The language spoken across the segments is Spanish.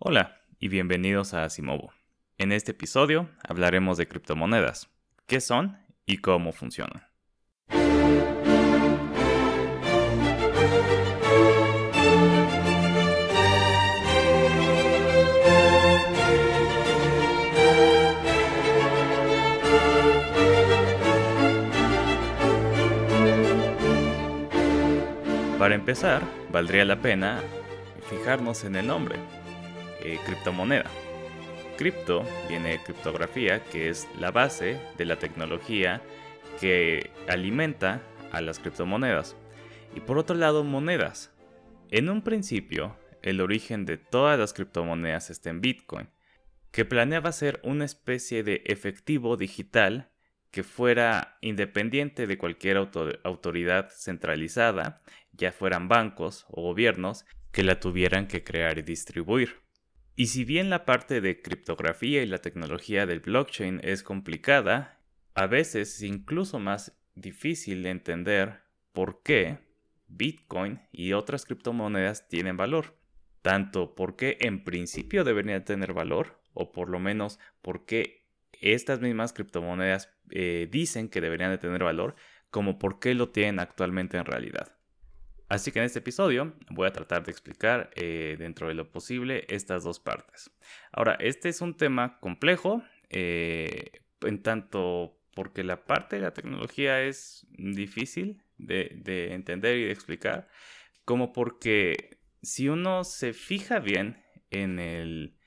Hola y bienvenidos a Asimovo. En este episodio hablaremos de criptomonedas, qué son y cómo funcionan. Para empezar, valdría la pena fijarnos en el nombre, eh, criptomoneda. Cripto viene de criptografía, que es la base de la tecnología que alimenta a las criptomonedas. Y por otro lado, monedas. En un principio, el origen de todas las criptomonedas está en Bitcoin, que planeaba ser una especie de efectivo digital que fuera independiente de cualquier autoridad centralizada, ya fueran bancos o gobiernos, que la tuvieran que crear y distribuir. Y si bien la parte de criptografía y la tecnología del blockchain es complicada, a veces es incluso más difícil de entender por qué Bitcoin y otras criptomonedas tienen valor. Tanto porque en principio deberían tener valor, o por lo menos porque estas mismas criptomonedas eh, dicen que deberían de tener valor, como por qué lo tienen actualmente en realidad. Así que en este episodio voy a tratar de explicar eh, dentro de lo posible estas dos partes. Ahora, este es un tema complejo, eh, en tanto porque la parte de la tecnología es difícil de entender y de explicar, como porque si uno se fija bien en el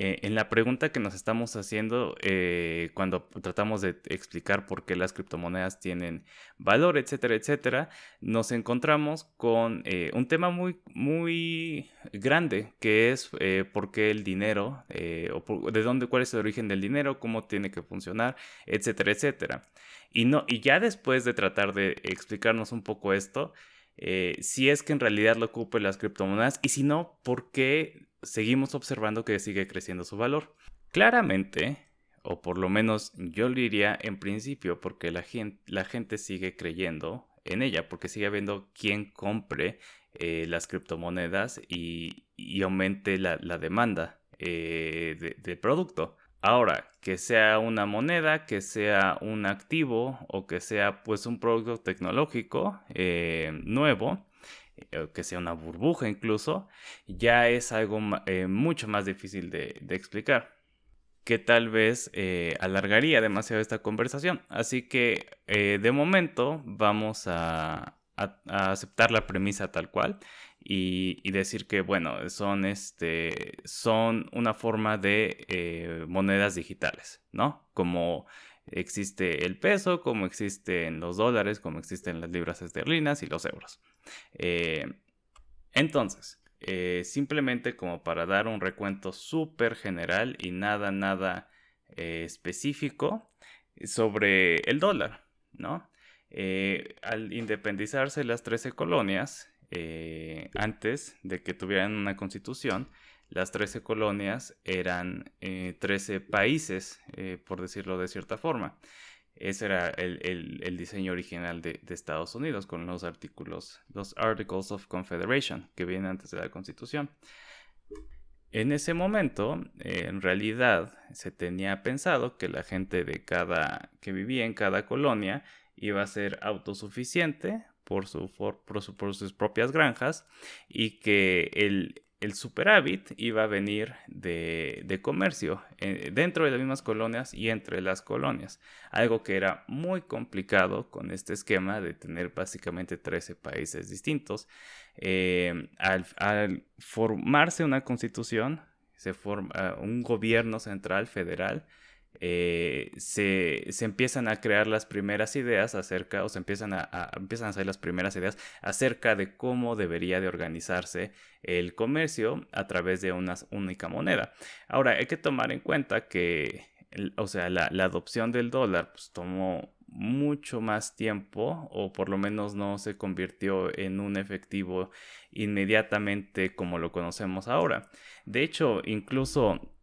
eh, en la pregunta que nos estamos haciendo eh, cuando tratamos de explicar por qué las criptomonedas tienen valor, etcétera, etcétera, nos encontramos con eh, un tema muy, muy grande, que es por qué el dinero, o de dónde, cuál es el origen del dinero, cómo tiene que funcionar, etcétera, etcétera. Y, no, y ya después de tratar de explicarnos un poco esto, si es que en realidad lo ocupen las criptomonedas y si no, ¿por qué seguimos observando que sigue creciendo su valor. Claramente, o por lo menos yo lo diría en principio, porque la gente, sigue creyendo en ella, porque sigue habiendo quien compre eh, las criptomonedas y, aumente la, demanda eh, del producto. Ahora, que sea una moneda, que sea un activo o que sea pues un producto tecnológico eh, nuevo, que sea una burbuja incluso, ya es algo eh, mucho más difícil de, explicar que tal vez eh, alargaría demasiado esta conversación. Así que de momento vamos a, aceptar la premisa tal cual y, decir que, bueno, son, este, son una forma de monedas digitales, ¿no? Como existe el peso, como existen los dólares, como existen las libras esterlinas y los euros. Eh, entonces, eh, simplemente como para dar un recuento súper general y nada, nada eh, específico sobre el dólar, ¿no? al independizarse las 13 colonias, antes de que tuvieran una constitución, las 13 colonias eran 13 países, por decirlo de cierta forma. Ese era el, diseño original de, Estados Unidos con los artículos, los Articles of Confederation que vienen antes de la Constitución. En ese momento, en realidad, se tenía pensado que la gente de cada que vivía en cada colonia iba a ser autosuficiente por, su, por sus propias granjas y que el, el superávit iba a venir de, comercio eh, dentro de las mismas colonias y entre las colonias. Algo que era muy complicado con este esquema de tener básicamente 13 países distintos. Eh, al, formarse una constitución, se forma un gobierno central federal eh, se, empiezan a crear las primeras ideas acerca, o se empiezan a, empiezan a hacer las primeras ideas acerca de cómo debería de organizarse el comercio a través de una única moneda. Ahora, hay que tomar en cuenta que, o sea, la, adopción del dólar pues, tomó mucho más tiempo o por lo menos no se convirtió en un efectivo inmediatamente como lo conocemos ahora. De hecho, incluso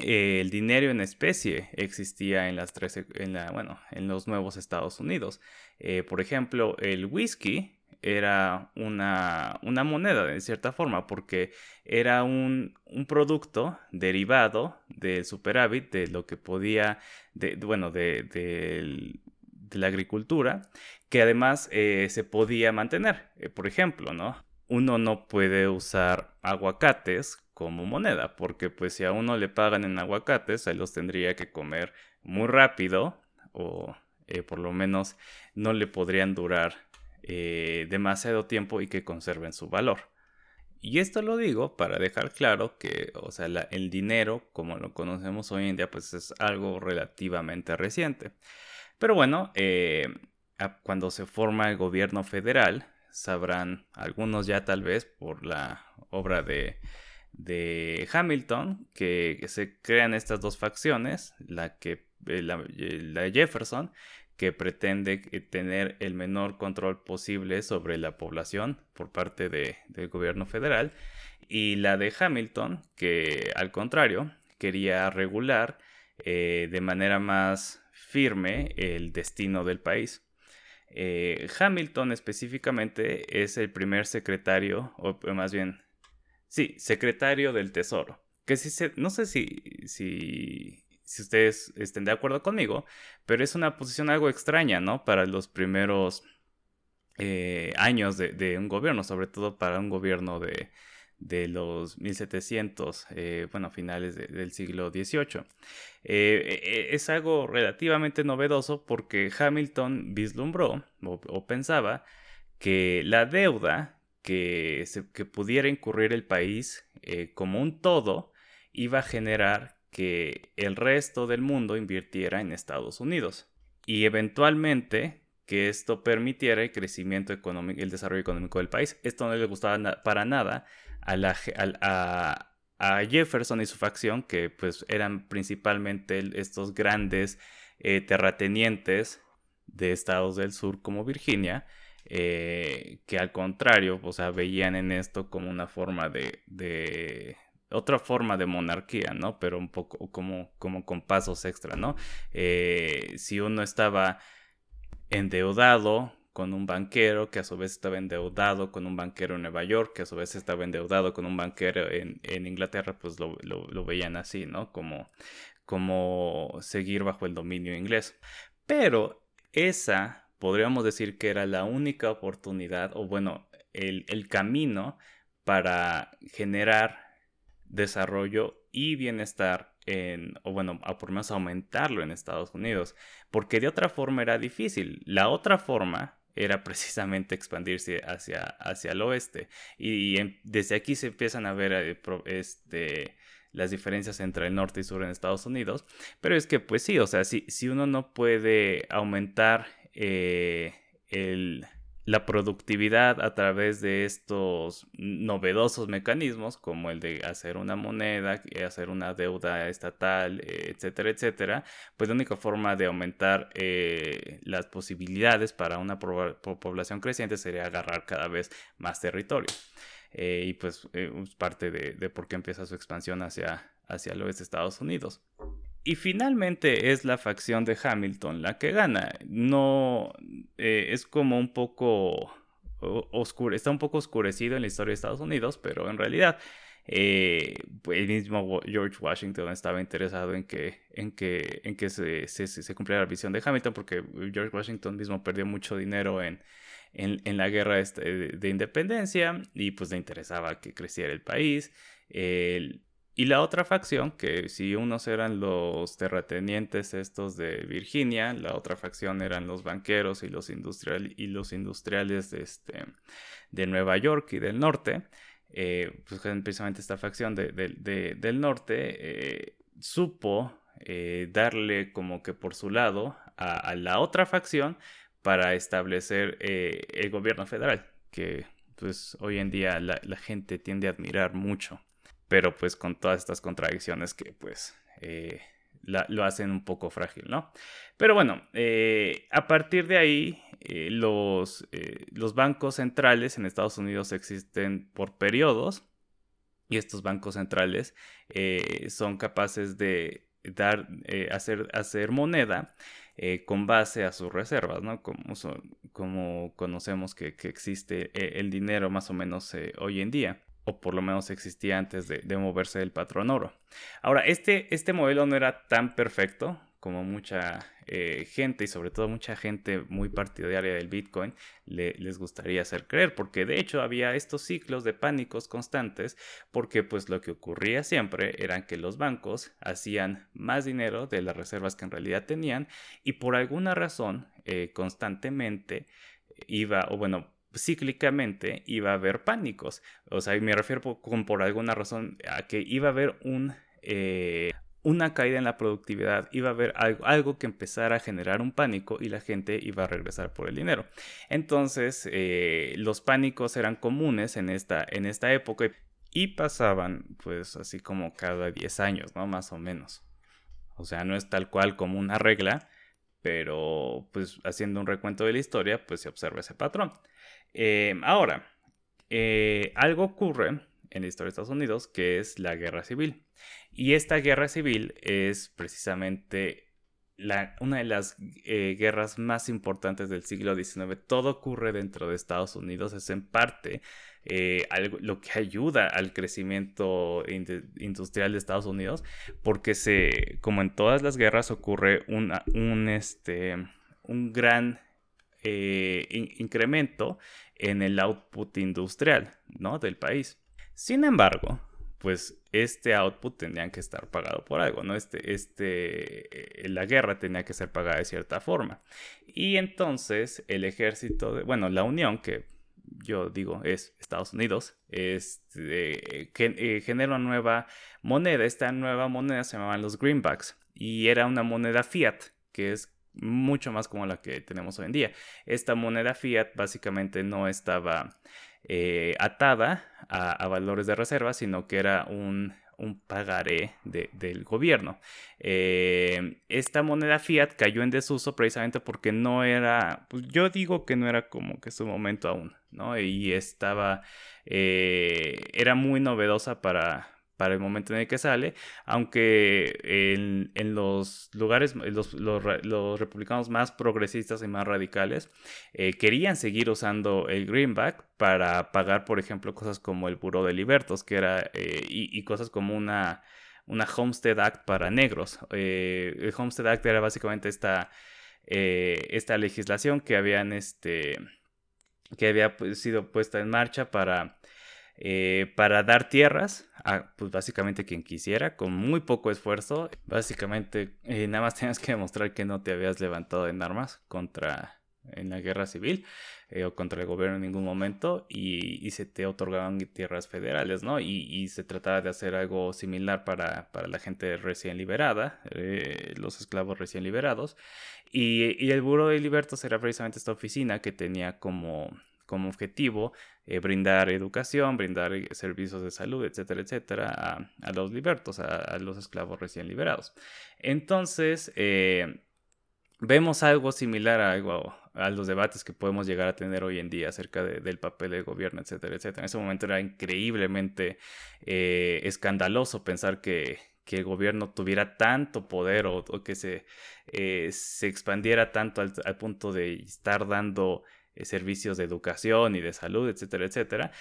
eh, el dinero en especie existía en las 13, en la, bueno, en los nuevos Estados Unidos. Eh, por ejemplo, el whisky era una, una moneda de cierta forma, porque era un, un, producto derivado del superávit, de lo que podía, de, bueno, de, de, la agricultura, que además eh, se podía mantener. Por ejemplo, ¿no? Uno no puede usar aguacates como moneda, porque pues si a uno le pagan en aguacates, se los tendría que comer muy rápido o eh, por lo menos no le podrían durar eh, demasiado tiempo y que conserven su valor. Y esto lo digo para dejar claro que, o sea, el dinero, como lo conocemos hoy en día, pues es algo relativamente reciente. Pero bueno, eh, cuando se forma el gobierno federal, sabrán algunos ya tal vez por la obra de, de Hamilton, que se crean estas dos facciones, la que la, la Jefferson, que pretende tener el menor control posible sobre la población por parte del gobierno federal, y la de Hamilton, que al contrario quería regular eh, de manera más firme el destino del país. Eh, Hamilton específicamente es el primer secretario, o más bien, sí, secretario del Tesoro. Que si no sé si, si si ustedes estén de acuerdo conmigo, pero es una posición algo extraña, ¿no? Para los primeros eh, años de, un gobierno, sobre todo para un gobierno de, los 1700, eh, bueno, finales del siglo XVIII. Eh, es algo relativamente novedoso porque Hamilton vislumbró o, pensaba que la deuda que, que, pudiera incurrir el país como un todo iba a generar que el resto del mundo invirtiera en Estados Unidos y eventualmente que esto permitiera el crecimiento económico, el desarrollo económico del país. Esto no le gustaba para nada a, Jefferson y su facción, que pues eran principalmente estos grandes eh, terratenientes de estados del sur como Virginia, eh, que al contrario, o sea, veían en esto como una forma de, otra forma de monarquía, ¿no? Pero un poco como, como con pasos extra, ¿no? Eh, si uno estaba endeudado con un banquero, que a su vez estaba endeudado con un banquero en Nueva York, que a su vez estaba endeudado con un banquero en, Inglaterra, pues lo, lo, veían así, ¿no? Como, como seguir bajo el dominio inglés. Pero esa, podríamos decir que era la única oportunidad, o bueno, el, el camino para generar desarrollo y bienestar en, o bueno, a por menos aumentarlo en Estados Unidos, porque de otra forma era difícil. La otra forma era precisamente expandirse hacia, hacia el oeste. Y, desde aquí se empiezan a ver eh, este, las diferencias entre el norte y sur en Estados Unidos, pero es que pues sí, o sea, si, si uno no puede aumentar eh, el la productividad a través de estos novedosos mecanismos como el de hacer una moneda, eh, hacer una deuda estatal, eh, etcétera, etcétera, pues la única forma de aumentar eh, las posibilidades para una población creciente sería agarrar cada vez más territorio. y pues es parte de, de, por qué empieza su expansión hacia, hacia el oeste Estados Unidos. Y finalmente es la facción de Hamilton la que gana. No eh, es como un poco oscuro, está un poco oscurecido en la historia de Estados Unidos, pero en realidad eh, el mismo George Washington estaba interesado en que, en que, en que se, cumpliera la visión de Hamilton, porque George Washington mismo perdió mucho dinero en, en, la guerra este, de, independencia y pues le interesaba que creciera el país. Y la otra facción, que si unos eran los terratenientes estos de Virginia, la otra facción eran los banqueros y los, y los industriales de, este, de Nueva York y del norte, eh, pues precisamente esta facción del norte eh, supo eh, darle como que por su lado a, la otra facción para establecer el gobierno federal, que pues hoy en día la gente tiende a admirar mucho pero pues con todas estas contradicciones que pues eh, lo hacen un poco frágil, ¿no? Pero bueno, eh, a partir de ahí, eh, los, los bancos centrales en Estados Unidos existen por periodos y estos bancos centrales son capaces de dar, hacer, hacer moneda con base a sus reservas, ¿no? Como, como conocemos que, existe el dinero más o menos hoy en día o por lo menos existía antes de, moverse el patrón oro. Ahora, este, este modelo no era tan perfecto como mucha eh, gente y sobre todo mucha gente muy partidaria del Bitcoin les gustaría hacer creer, porque de hecho había estos ciclos de pánicos constantes, porque pues lo que ocurría siempre era que los bancos hacían más dinero de las reservas que en realidad tenían y por alguna razón eh, constantemente iba, o bueno, cíclicamente iba a haber pánicos. O sea, me refiero por, por alguna razón a que iba a haber eh, una caída en la productividad, iba a haber algo, que empezara a generar un pánico y la gente iba a regresar por el dinero. Entonces, eh, los pánicos eran comunes en esta, en esta época y pasaban pues así como cada 10 años, ¿no? Más o menos. O sea, no es tal cual como una regla, pero pues haciendo un recuento de la historia, pues se observa ese patrón. Eh, ahora, eh, algo ocurre en la historia de Estados Unidos que es la guerra civil. Y esta guerra civil es precisamente una de las eh, guerras más importantes del siglo XIX. Todo ocurre dentro de Estados Unidos, es en parte algo, lo que ayuda al crecimiento industrial de Estados Unidos, porque se, como en todas las guerras ocurre un, este, un gran eh, incremento en el output industrial ¿no? del país. Sin embargo, pues este output tendría que estar pagado por algo, ¿no? Este, este, la guerra tenía que ser pagada de cierta forma. Y entonces el ejército, de, bueno, la Unión, que yo digo es Estados Unidos, este, eh, genera una nueva moneda. Esta nueva moneda se llamaban los greenbacks y era una moneda fiat, que es mucho más como la que tenemos hoy en día. Esta moneda fiat básicamente no estaba eh, atada a, valores de reserva, sino que era un, pagaré del gobierno. Eh, esta moneda fiat cayó en desuso precisamente porque no era, pues yo digo que no era como que su momento aún, ¿no? Y estaba, eh, era muy novedosa para, para el momento en el que sale, aunque en, los lugares, los, republicanos más progresistas y más radicales eh, querían seguir usando el greenback para pagar, por ejemplo, cosas como el Buró de Libertos, que era, eh, y, cosas como una, una Homestead Act para negros. Eh, el Homestead Act era básicamente esta, esta legislación que habían, este, que había pues, sido puesta en marcha para eh, para dar tierras a pues básicamente quien quisiera con muy poco esfuerzo básicamente eh, nada más tenías que demostrar que no te habías levantado en armas contra en la guerra civil eh, o contra el gobierno en ningún momento y, se te otorgaban tierras federales, ¿no? Y, se trataba de hacer algo similar para, para la gente recién liberada, los esclavos recién liberados. Y, y el Buro de Libertos era precisamente esta oficina que tenía como como objetivo eh, brindar educación, brindar eh, servicios de salud, etcétera, etcétera, a, los libertos, a, los esclavos recién liberados. Entonces, eh, vemos algo similar a, algo, a los debates que podemos llegar a tener hoy en día acerca del papel del gobierno, etcétera, etcétera. En ese momento era increíblemente escandaloso pensar que, el gobierno tuviera tanto poder o, que se, se expandiera tanto al, punto de estar dando servicios de educación y de salud, etcétera, etcétera.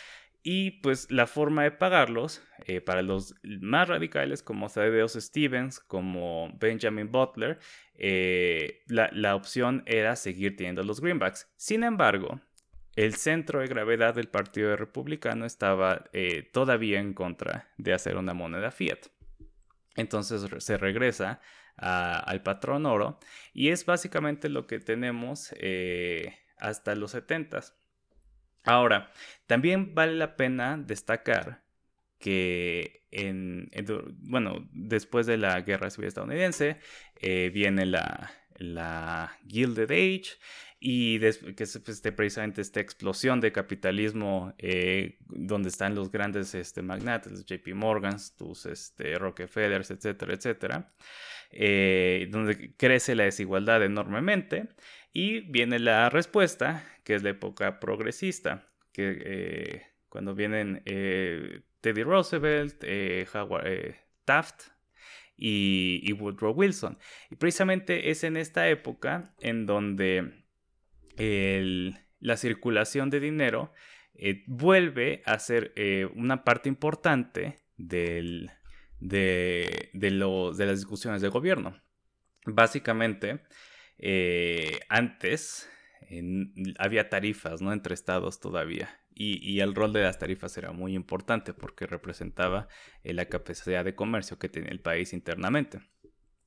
Y pues la forma de pagarlos, eh, para los más radicales como Thaddeus Stevens, como Benjamin Butler, eh, la, opción era seguir teniendo los greenbacks. Sin embargo, el centro de gravedad del Partido Republicano estaba todavía en contra de hacer una moneda fiat. Entonces se regresa al patrón oro y es básicamente lo que tenemos hasta los 70. Ahora, también vale la pena destacar que en, bueno, después de la guerra civil estadounidense eh, viene la, la Gilded Age y que es este, precisamente esta explosión de capitalismo eh, donde están los grandes este, magnates, los JP Morgans, tus este, Rockefellers, etcétera, etcétera, eh, donde crece la desigualdad enormemente y viene la respuesta, que es la época progresista, que eh, cuando vienen eh, Teddy Roosevelt, eh, Howard Taft y, Woodrow Wilson. Y precisamente es en esta época en donde la circulación de dinero vuelve a ser una parte importante del, de, de, de las discusiones de gobierno. Básicamente, eh, antes había tarifas ¿no? entre estados todavía y, el rol de las tarifas era muy importante porque representaba eh, la capacidad de comercio que tenía el país internamente.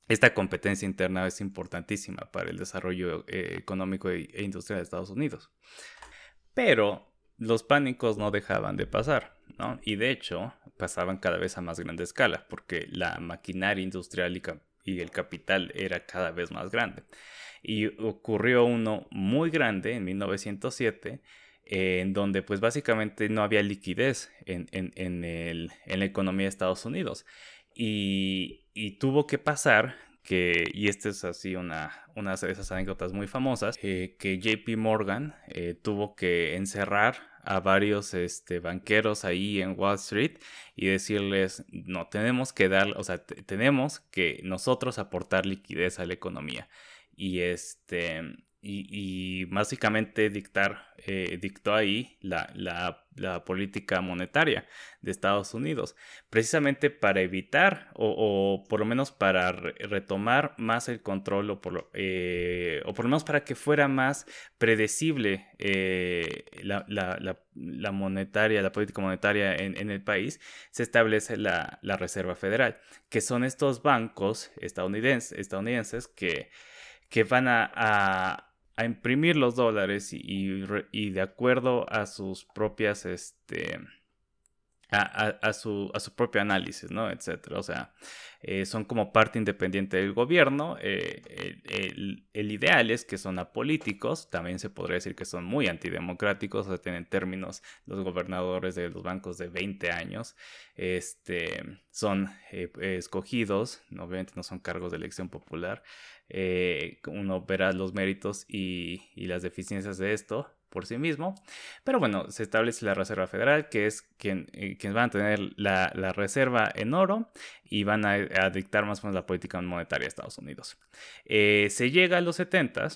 Esta competencia interna es importantísima para el desarrollo eh, económico e, e industrial de Estados Unidos. Pero los pánicos no dejaban de pasar, ¿no? Y de hecho pasaban cada vez a más grande escala porque la maquinaria industrial y, y el capital era cada vez más grande. Y ocurrió uno muy grande en 1907 en donde pues básicamente no había liquidez en, la economía de Estados Unidos. Y, tuvo que pasar que, y esta es así una, una de esas anécdotas muy famosas, eh, que JP Morgan eh, tuvo que encerrar a varios este, banqueros ahí en Wall Street y decirles, no, tenemos que dar, o sea, tenemos que nosotros aportar liquidez a la economía. Y este, y, básicamente dictar, eh, dictó ahí la, la, política monetaria de Estados Unidos, precisamente para evitar o, por lo menos para retomar más el control o por, eh, o por lo menos para que fuera más predecible eh, la, la, monetaria, la política monetaria en, en el país, se establece la, Reserva Federal, que son estos bancos estadounidenses, estadounidenses que, que van a imprimir los dólares y, de acuerdo a sus propias, este, a, su, a su propio análisis, ¿no? Etcétera. O sea, eh, son como parte independiente del gobierno. Eh, el, ideal es que son apolíticos, también se podría decir que son muy antidemocráticos, o sea, tienen términos los gobernadores de los bancos de 20 años, este, son eh, escogidos, obviamente no son cargos de elección popular, uno verá los méritos y, y las deficiencias de esto, por sí mismo. Pero bueno, se establece la Reserva Federal, que es quien, eh, quien van a tener la, reserva en oro y van a, dictar más o menos la política monetaria de Estados Unidos. Eh, se llega a los 70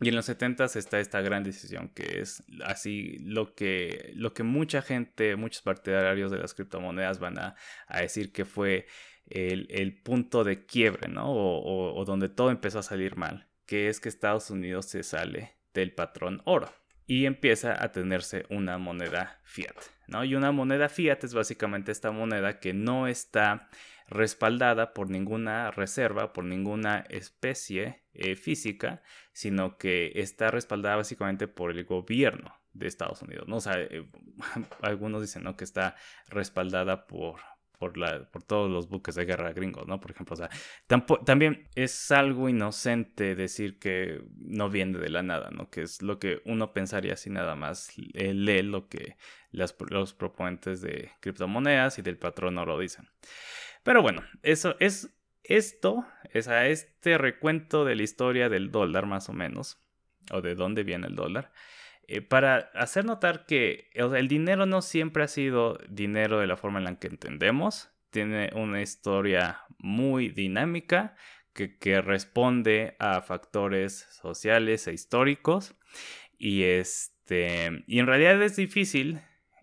y en los 70 está esta gran decisión que es así lo que, lo que mucha gente, muchos partidarios de las criptomonedas van a, decir que fue el, punto de quiebre, ¿no? o donde todo empezó a salir mal, que es que Estados Unidos se sale del patrón oro y empieza a tenerse una moneda fiat, ¿no? Y una moneda fiat es básicamente esta moneda que no está respaldada por ninguna reserva, por ninguna especie eh, física, sino que está respaldada básicamente por el gobierno de Estados Unidos, ¿no? O sea, eh, algunos dicen, ¿no? Que está respaldada por, por, la, por todos los buques de guerra gringos, ¿no? Por ejemplo, o sea, también es algo inocente decir que no viene de la nada, ¿no? Que es lo que uno pensaría si nada más lee lo que los proponentes de criptomonedas y del patrón oro dicen. Pero bueno, eso es esto, es a este recuento de la historia del dólar más o menos, o de dónde viene el dólar. Eh, para hacer notar que el dinero no siempre ha sido dinero de la forma en la que entendemos. Tiene una historia muy dinámica que, responde a factores sociales e históricos. Y, este, y en realidad es difícil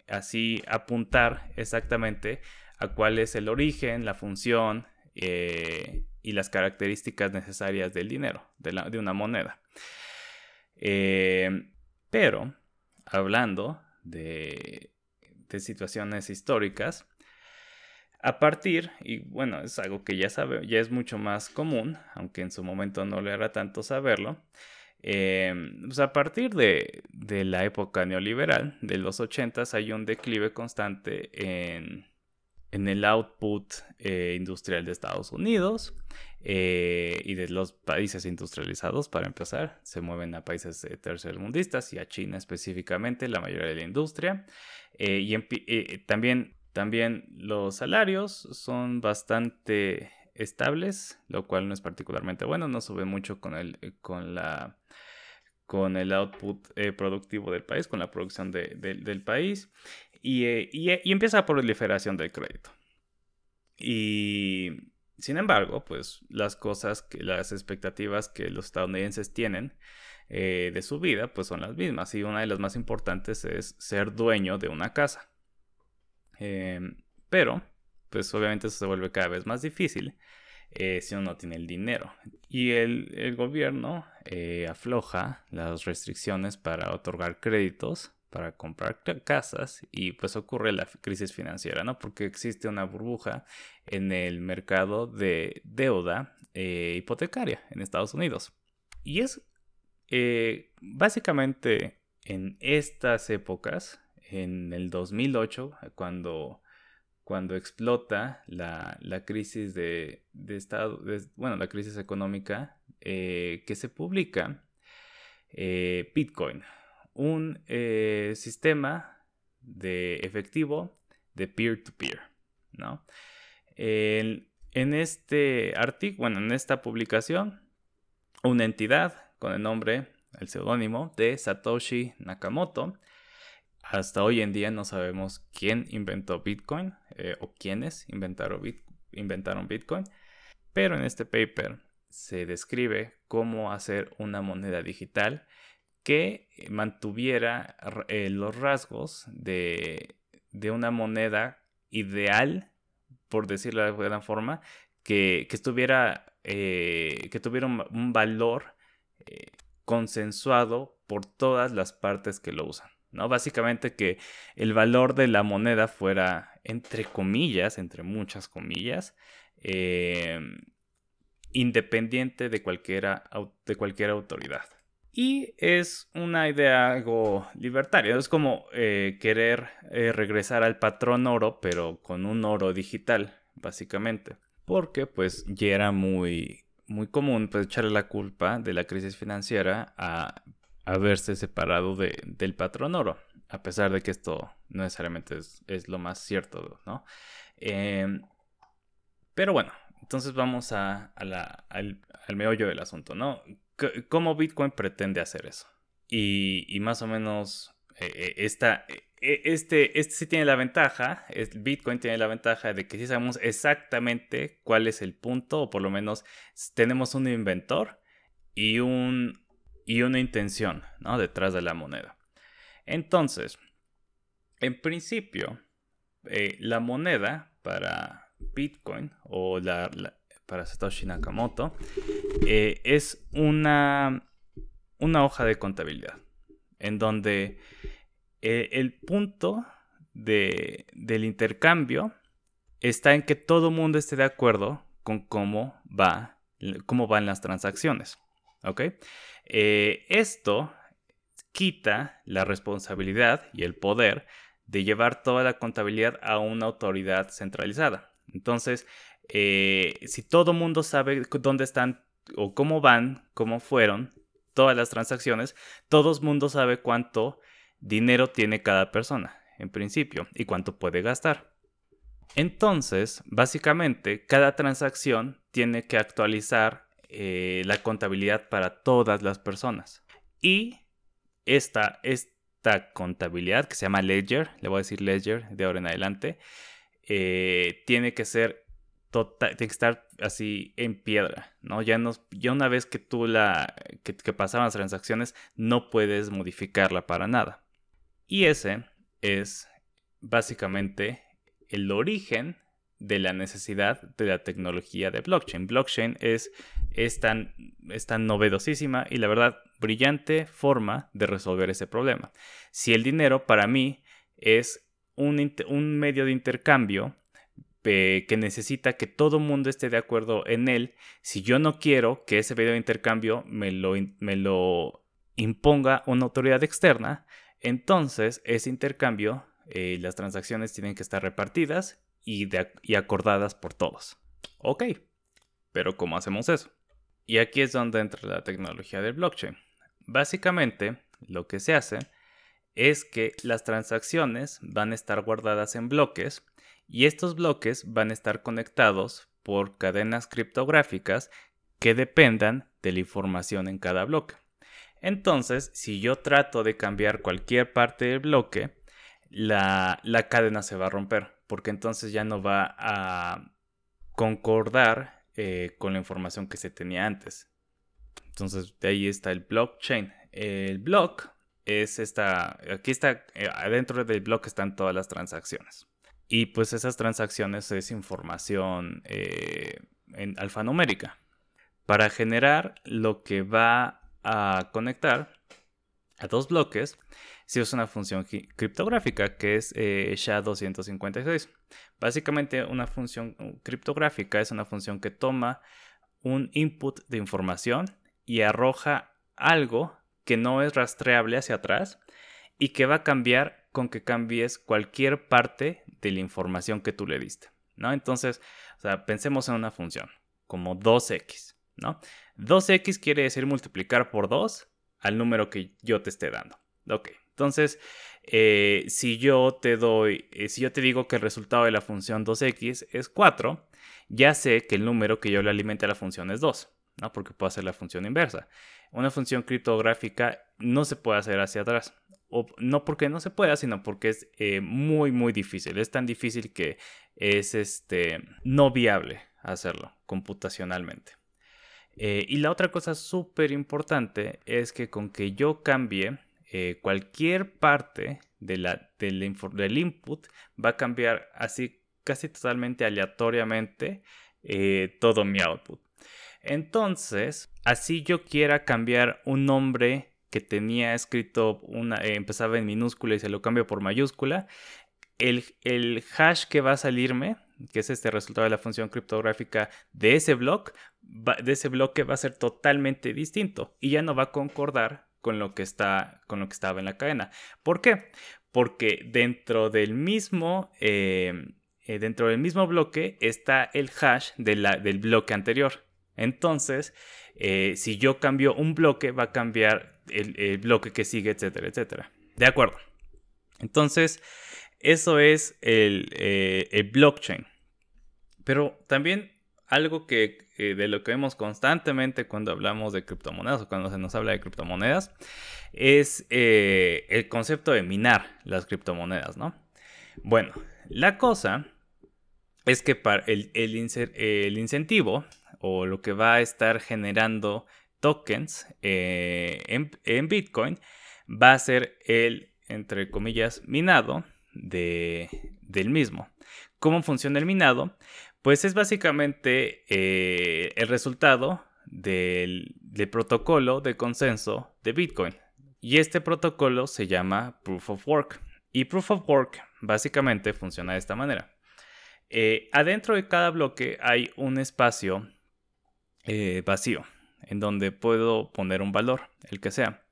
así apuntar exactamente a cuál es el origen, la función eh, y las características necesarias del dinero, de, de una moneda. Eh, pero, hablando de, situaciones históricas, a partir, y bueno, es algo que ya sabe, ya es mucho más común, aunque en su momento no le era tanto saberlo, eh, pues a partir de, de, la época neoliberal, de los 80 hay un declive constante en, en el output eh, industrial de Estados Unidos eh, y de los países industrializados, para empezar, se mueven a países eh, tercermundistas y a China específicamente, la mayoría de la industria. y también, también los salarios son bastante estables, lo cual no es particularmente bueno, no sube mucho con el, con la con el output productivo del país, con la producción del país. Eh, y, empieza por proliferación del crédito. Y, Sin embargo, pues las cosas, las expectativas que los estadounidenses tienen eh, de su vida, pues son las mismas. Y una de las más importantes es ser dueño de una casa. Em, pero, pues obviamente eso se vuelve cada vez más difícil eh, si uno no tiene el dinero. Y el, gobierno eh, afloja las restricciones para otorgar créditos para comprar casas y pues ocurre la crisis financiera, ¿no? Porque existe una burbuja en el mercado de deuda eh, hipotecaria en Estados Unidos. Y es básicamente en estas épocas, en el 2008, cuando cuando explota la, crisis de, estado, bueno, la crisis económica, eh, que se publica eh, Bitcoin, un eh, sistema de efectivo de peer-to-peer, ¿no? en este artículo, bueno, en esta publicación, una entidad con el nombre, el seudónimo de Satoshi Nakamoto, hasta hoy en día no sabemos quién inventó Bitcoin eh, o quiénes inventaron, inventaron Bitcoin, pero en este paper se describe cómo hacer una moneda digital que mantuviera eh, los rasgos de, una moneda ideal, por decirlo de alguna forma, que, estuviera, eh, que tuviera un, valor consensuado por todas las partes que lo usan. ¿no? Básicamente que el valor de la moneda fuera, entre comillas, entre muchas comillas, independiente de, cualquiera, de cualquier autoridad. Y es una idea algo libertaria, es como eh, querer eh, regresar al patrón oro, pero con un oro digital, básicamente. Porque pues ya era muy, muy común pues, echarle la culpa de la crisis financiera a haberse separado del patrón oro, a pesar de que esto no necesariamente es, lo más cierto, ¿no? Em, pero bueno, entonces vamos a, al, meollo del asunto, ¿no? ¿Cómo Bitcoin pretende hacer eso? Y, más o menos eh, eh, esta, eh, este, este sí tiene la ventaja, Bitcoin tiene la ventaja de que sí sabemos exactamente cuál es el punto, o por lo menos tenemos un inventor y un, y una intención ¿no? detrás de la moneda. Entonces, en principio, la moneda para Bitcoin o la, para Satoshi Nakamoto eh, es una, una hoja de contabilidad en donde eh, el punto de, del intercambio está en que todo el mundo esté de acuerdo con cómo va cómo van las transacciones. ¿Ok? Eh, esto quita la responsabilidad y el poder de llevar toda la contabilidad a una autoridad centralizada. Entonces, eh, si todo mundo sabe dónde están o cómo van, cómo fueron todas las transacciones, todo mundo sabe cuánto dinero tiene cada persona, en principio, y cuánto puede gastar. Entonces, básicamente, cada transacción tiene que actualizar eh, la contabilidad para todas las personas. Y esta, esta contabilidad que se llama Ledger, le voy a decir Ledger de ahora en adelante, eh, tiene que ser total, tiene que estar así en piedra, ¿no? Ya, no, ya una vez que tú la, que, que pasaron las transacciones, no puedes modificarla para nada. Y ese es básicamente el origen de la necesidad de la tecnología de blockchain. Blockchain es, es, tan, novedosísima y la verdad brillante forma de resolver ese problema. Si el dinero para mí es un medio de intercambio que necesita que todo el mundo esté de acuerdo en él, si yo no quiero que ese medio de intercambio me lo, me lo imponga una autoridad externa, entonces ese intercambio, eh, las transacciones tienen que estar repartidas y, acordadas por todos. Ok, pero ¿cómo hacemos eso? Y aquí es donde entra la tecnología del blockchain. Básicamente, lo que se hace es que las transacciones van a estar guardadas en bloques y estos bloques van a estar conectados por cadenas criptográficas que dependan de la información en cada bloque. Entonces, si yo trato de cambiar cualquier parte del bloque, la, la cadena se va a romper porque entonces ya no va a concordar eh, con la información que se tenía antes. Entonces, de ahí está el blockchain. El block es esta, aquí está, eh, adentro del block están todas las transacciones. Y pues esas transacciones es información eh, en alfanumérica. Para generar lo que va a conectar a dos bloques, si es una función criptográfica que es eh, SHA-256. Básicamente una función criptográfica es una función que toma un input de información y arroja algo que no es rastreable hacia atrás y que va a cambiar con que cambies cualquier parte de la información que tú le diste, ¿no? Entonces, pensemos en una función como 2x, ¿no? 2x quiere decir multiplicar por 2 al número que yo te esté dando. Ok, entonces, eh, si yo te doy, eh, si yo te digo que el resultado de la función 2x es 4, ya sé que el número que yo le alimente a la función es 2, ¿no? Porque puedo hacer la función inversa. Una función criptográfica no se puede hacer hacia atrás. O, no porque no se pueda, sino porque es eh, muy, muy difícil. Es tan difícil que es este, no viable hacerlo computacionalmente. y la otra cosa súper importante es que con que yo cambie eh, cualquier parte de la, del, input va a cambiar así casi totalmente aleatoriamente eh, todo mi output. Entonces, así yo quiera cambiar un nombre que tenía escrito, una, eh, empezaba en minúscula y se lo cambio por mayúscula, el, hash que va a salirme, que es este resultado de la función criptográfica de ese bloque, de ese bloque va a ser totalmente distinto y ya no va a concordar con lo que está con lo que estaba en la cadena. ¿Por qué? Porque dentro del mismo em, eh, dentro del mismo bloque está el hash del bloque anterior. Entonces, eh, si yo cambio un bloque, va a cambiar el, bloque que sigue, etcétera, etcétera. De acuerdo. Entonces, eso es el, eh, blockchain. Pero también algo que eh, de lo que vemos constantemente cuando hablamos de criptomonedas o cuando se nos habla de criptomonedas es el concepto de minar las criptomonedas, ¿no? Bueno, la cosa es que para el, el, incentivo o lo que va a estar generando tokens eh, en, Bitcoin va a ser el, entre comillas, minado de, del mismo. ¿Cómo funciona el minado? Pues es básicamente eh, el resultado del, protocolo de consenso de Bitcoin. Y este protocolo se llama Proof of Work. Y Proof of Work básicamente funciona de esta manera. Eh, adentro de cada bloque hay un espacio eh, vacío en donde puedo poner un valor, el que sea.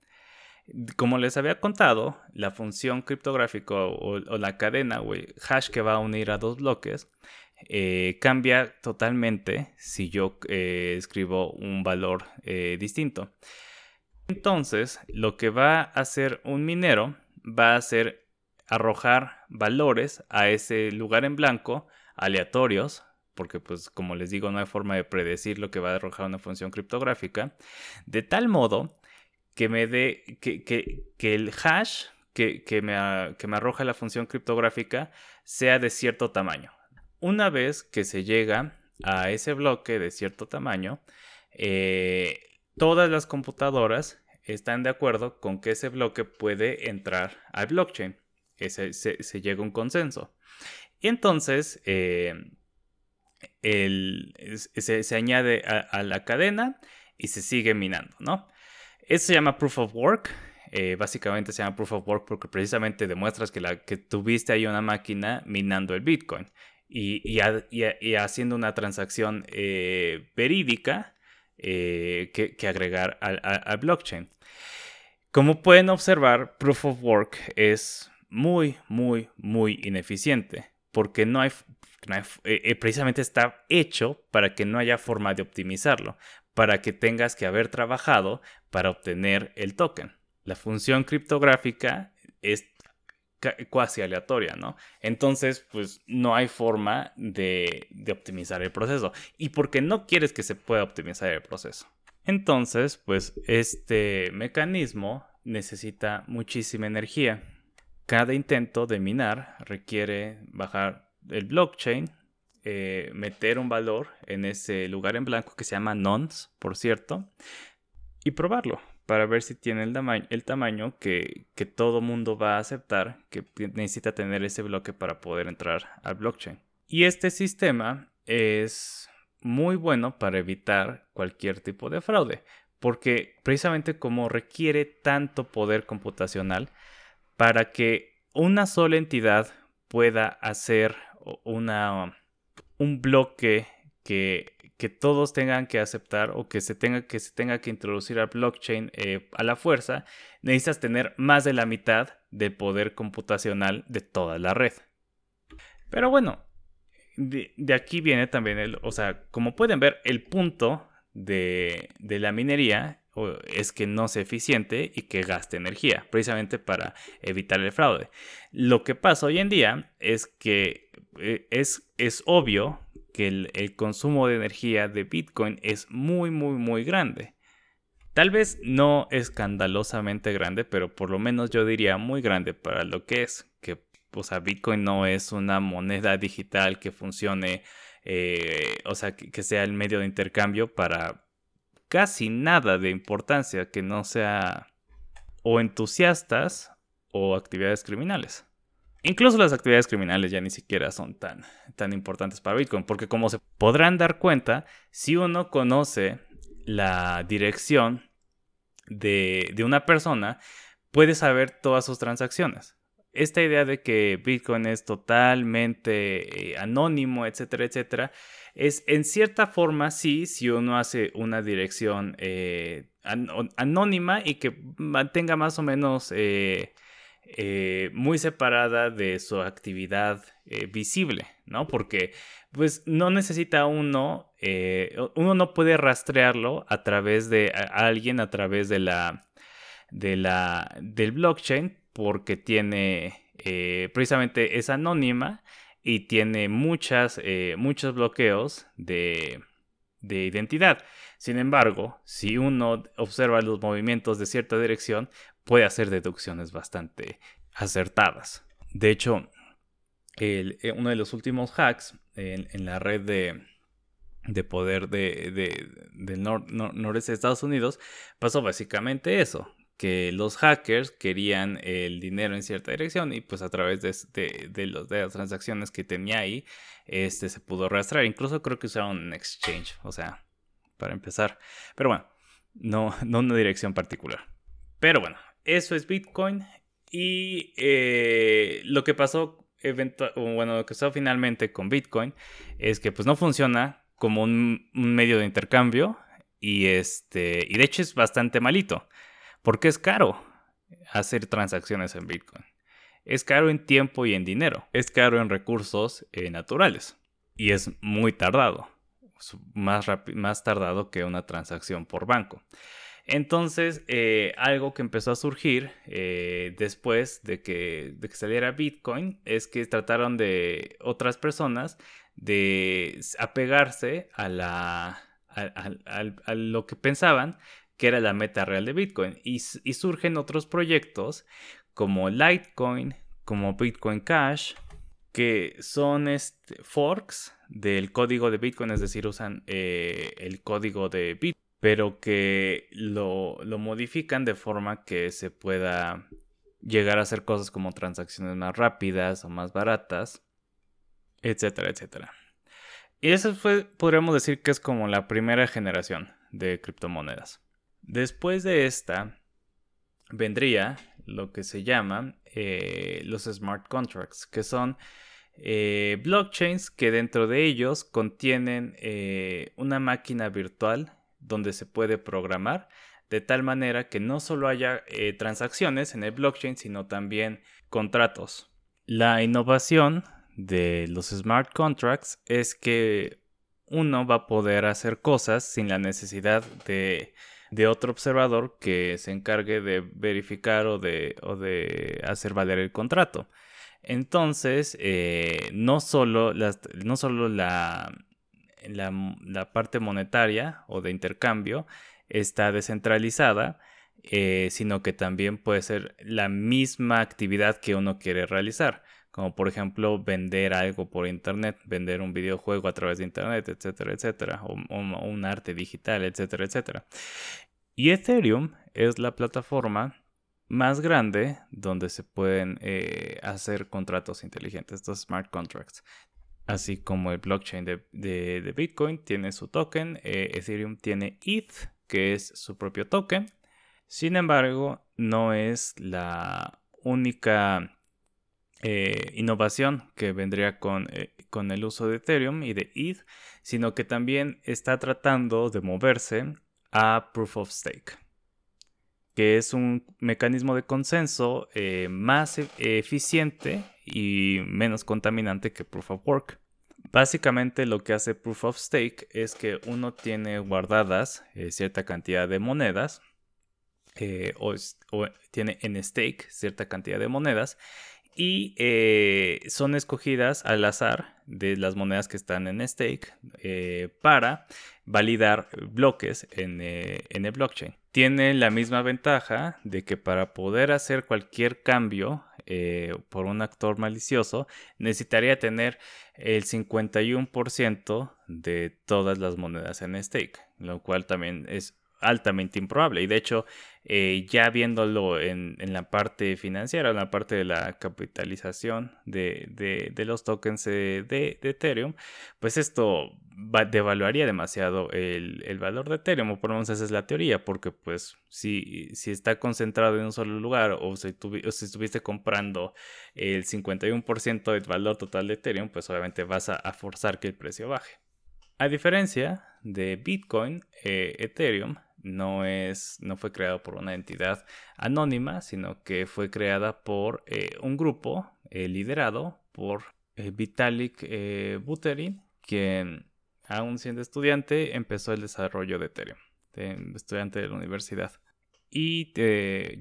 Como les había contado, la función criptográfica o, la cadena o el hash que va a unir a dos bloques eh, cambia totalmente si yo eh, escribo un valor distinto. Entonces, lo que va a hacer un minero va a ser arrojar valores a ese lugar en blanco aleatorios, porque pues como les digo no hay forma de predecir lo que va a arrojar una función criptográfica, de tal modo que me dé que, que, el hash que, que, me, que me arroja la función criptográfica sea de cierto tamaño. Una vez que se llega a ese bloque de cierto tamaño, eh, todas las computadoras están de acuerdo con que ese bloque puede entrar al blockchain. se, llega a un consenso. Entonces eh, se, añade a, la cadena y se sigue minando, ¿no? Eso se llama proof of work. Eh, básicamente se llama proof of work porque precisamente demuestras que tuviste ahí una máquina minando el Bitcoin y, haciendo una transacción eh, verídica eh, que, agregar al, blockchain. Como pueden observar, Proof of Work es muy, muy, muy ineficiente porque no hay, eh, precisamente está hecho para que no haya forma de optimizarlo, para que tengas que haber trabajado para obtener el token. La función criptográfica es cuasi aleatoria, ¿no? Entonces, pues no hay forma de, optimizar el proceso. Y porque no quieres que se pueda optimizar el proceso. Entonces, pues este mecanismo necesita muchísima energía. Cada intento de minar requiere bajar el blockchain, eh, meter un valor en ese lugar en blanco que se llama nonce, por cierto, y probarlo para ver si tiene el, el tamaño que, que todo mundo va a aceptar, que necesita tener ese bloque para poder entrar al blockchain. Y este sistema es muy bueno para evitar cualquier tipo de fraude, porque precisamente como requiere tanto poder computacional para que una sola entidad pueda hacer un bloque que, que, todos tengan que aceptar o que se tenga que, se tenga que introducir al blockchain eh, a la fuerza, necesitas tener más de la mitad del poder computacional de toda la red. Pero bueno, de, aquí viene también el, o sea, como pueden ver, el punto de, de la minería es que no sea eficiente y que gaste energía, precisamente para evitar el fraude. Lo que pasa hoy en día es que eh, es, es obvio que el, consumo de energía de Bitcoin es muy, muy, muy grande. Tal vez no escandalosamente grande, pero por lo menos yo diría muy grande para lo que es. Que, Bitcoin no es una moneda digital que funcione, eh, o sea, que, sea el medio de intercambio para casi nada de importancia que no sea o entusiastas o actividades criminales. Incluso las actividades criminales ya ni siquiera son tan, tan importantes para Bitcoin, porque como se podrán dar cuenta, si uno conoce la dirección de, de una persona, puede saber todas sus transacciones esta idea de que Bitcoin es totalmente eh, anónimo, etcétera, etcétera, es en cierta forma sí, si uno hace una dirección eh, anónima y que mantenga más o menos eh, muy separada de su actividad visible, ¿no? Porque pues no necesita uno, uno no puede rastrearlo a través de alguien, a través de la, de la, del blockchain, porque tiene, eh, precisamente es anónima y tiene muchas, eh, muchos bloqueos de, de identidad. Sin embargo, si uno observa los movimientos de cierta dirección, puede hacer deducciones bastante acertadas. De hecho, eh, uno de los últimos hacks en, la red de, de poder de, del noreste de Estados Unidos pasó básicamente eso que los hackers querían el dinero en cierta dirección y pues a través de, de, los, de las transacciones que tenía ahí, este se pudo rastrear. Incluso creo que usaron un exchange, o sea, para empezar. Pero bueno, no, no una dirección particular. Pero bueno, eso es Bitcoin. Y eh, lo que pasó, bueno, lo que pasó finalmente con Bitcoin es que pues no funciona como un, un medio de intercambio y este y de hecho es bastante malito porque es caro hacer transacciones en Bitcoin. Es caro en tiempo y en dinero. Es caro en recursos eh, naturales. Y es muy tardado. Más, tardado que una transacción por banco. Entonces, eh, algo que empezó a surgir eh, después de que, de que, saliera Bitcoin es que trataron de otras personas de apegarse a, la, a lo que pensaban que era la meta real de Bitcoin. Y, surgen otros proyectos como Litecoin, como Bitcoin Cash, que son este, forks del código de Bitcoin, es decir, usan eh, el código de Bitcoin, pero que lo, modifican de forma que se pueda llegar a hacer cosas como transacciones más rápidas o más baratas, etcétera, etcétera. Y eso fue, podríamos decir que es como la primera generación de criptomonedas. Después de esta, vendría lo que se llama eh, los smart contracts, que son eh, blockchains que dentro de ellos contienen eh, una máquina virtual donde se puede programar de tal manera que no solo haya transacciones en el blockchain, sino también contratos. La innovación de los smart contracts es que uno va a poder hacer cosas sin la necesidad de de otro observador que se encargue de verificar o de, o de hacer valer el contrato. Entonces, eh, no solo, no solo la, la, parte monetaria o de intercambio está descentralizada, eh, sino que también puede ser la misma actividad que uno quiere realizar. Como por ejemplo vender algo por internet, vender un videojuego a través de internet, etcétera, etcétera, o, un arte digital, etcétera, etcétera. Y Ethereum es la plataforma más grande donde se pueden eh, hacer contratos inteligentes, estos smart contracts. Así como el blockchain de, Bitcoin tiene su token, eh, Ethereum tiene ETH, que es su propio token. Sin embargo, no es la única eh, innovación que vendría con, con el uso de Ethereum y de ETH, sino que también está tratando de moverse a Proof of Stake que es un mecanismo de consenso eh, más e-, eficiente y menos contaminante que Proof of Work. Básicamente lo que hace Proof of Stake es que uno tiene guardadas eh, cierta cantidad de monedas eh, o, tiene en stake cierta cantidad de monedas y son escogidas al azar de las monedas que están en stake para validar bloques en, en el blockchain. Tiene la misma ventaja de que para poder hacer cualquier cambio eh, por un actor malicioso necesitaría tener el 51% de todas las monedas en stake, lo cual también es altamente improbable. Y de hecho, eh, ya viéndolo en, la parte financiera, en la parte de la capitalización de, los tokens de, Ethereum, pues esto devaluaría demasiado el, valor de Ethereum, o por lo menos esa es la teoría, porque pues si, si está concentrado en un solo lugar o si, si estuviste comprando el 51% del valor total de Ethereum, pues obviamente vas a, forzar que el precio baje. A diferencia de Bitcoin, eh, Ethereum no, es, no fue creado por una entidad anónima, sino que fue creada por eh, un grupo eh, liderado por eh, Vitalik Buterin, quien, aún siendo estudiante, empezó el desarrollo de Ethereum, estudiante de la universidad. Y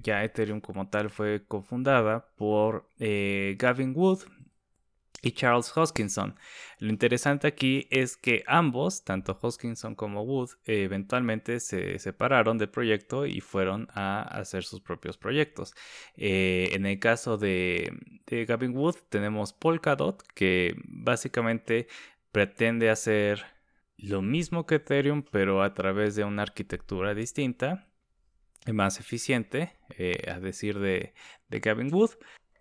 ya Ethereum como tal fue cofundada por Gavin Wood, y Charles Hoskinson. Lo interesante aquí es que ambos, tanto Hoskinson como Wood, eventualmente se separaron del proyecto y fueron a hacer sus propios proyectos. Eh, en el caso de, Gavin Wood tenemos Polkadot, que básicamente pretende hacer lo mismo que Ethereum, pero a través de una arquitectura distinta más eficiente, eh, a decir de, de Gavin Wood.